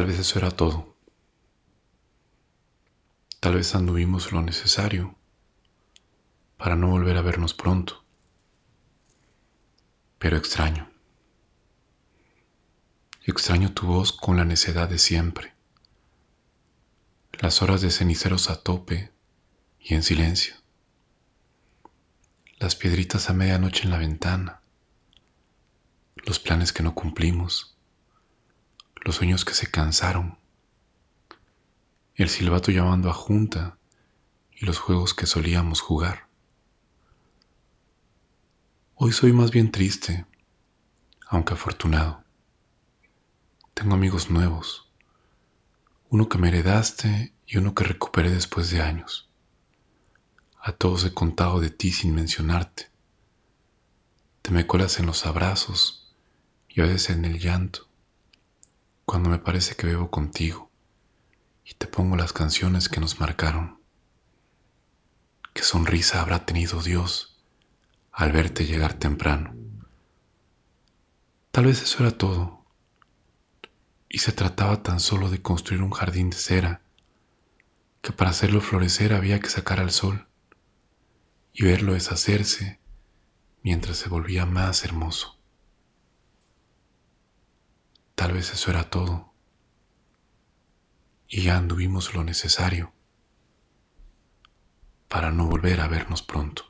Tal vez eso era todo. Tal vez anduvimos lo necesario para no volver a vernos pronto. Pero extraño. Extraño tu voz con la necedad de siempre. Las horas de ceniceros a tope y en silencio. Las piedritas a medianoche en la ventana. Los planes que no cumplimos. Los sueños que se cansaron. El silbato llamando a junta y los juegos que solíamos jugar. Hoy soy más bien triste, aunque afortunado. Tengo amigos nuevos, uno que me heredaste y uno que recuperé después de años. A todos he contado de ti sin mencionarte. Te me colas en los abrazos y a veces en el llanto, cuando me parece que bebo contigo y te pongo las canciones que nos marcaron. ¿Qué sonrisa habrá tenido Dios? al verte llegar temprano. Tal vez eso era todo, y se trataba tan solo de construir un jardín de cera, que para hacerlo florecer había que sacar al sol y verlo deshacerse mientras se volvía más hermoso. Tal vez eso era todo, y ya anduvimos lo necesario para no volver a vernos pronto.